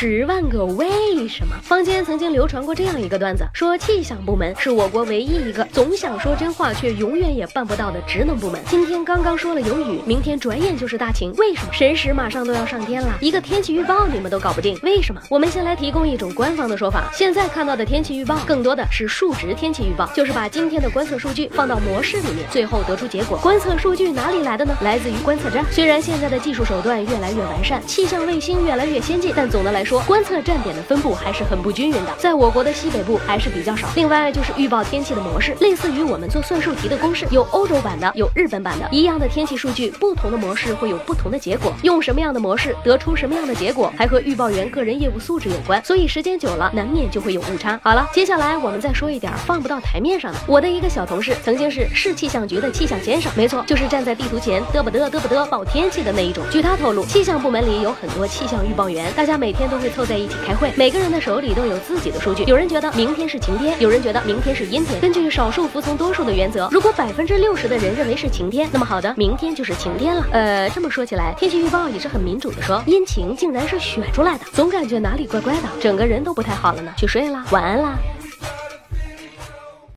十万个为什么？坊间曾经流传过这样一个段子，说气象部门是我国唯一一个总想说真话却永远也办不到的职能部门。今天刚刚说了有雨，明天转眼就是大晴，为什么？神使马上都要上天了，一个天气预报你们都搞不定，为什么？我们先来提供一种官方的说法，现在看到的天气预报更多的是数值天气预报，就是把今天的观测数据放到模式里面，最后得出结果。观测数据哪里来的呢？来自于观测站。虽然现在的技术手段越来越完善，气象卫星越来越先进，但总的来说，说观测站点的分布还是很不均匀的，在我国的西北部还是比较少。另外就是预报天气的模式，类似于我们做算术题的公式，有欧洲版的，有日本版的。一样的天气数据，不同的模式会有不同的结果。用什么样的模式得出什么样的结果，还和预报员个人业务素质有关。所以时间久了，难免就会有误差。好了，接下来我们再说一点放不到台面上的。我的一个小同事曾经是市气象局的气象先生，没错，就是站在地图前嘚不嘚嘚不嘚报天气的那一种。据他透露，气象部门里有很多气象预报员，大家每天都会凑在一起开会，每个人的手里都有自己的数据。有人觉得明天是晴天，有人觉得明天是阴天。根据少数服从多数的原则，如果百分之六十的人认为是晴天，那么好的，明天就是晴天了。呃，这么说起来，天气预报也是很民主的说，阴晴竟然是选出来的，总感觉哪里怪怪的，整个人都不太好了呢。去睡啦，晚安啦。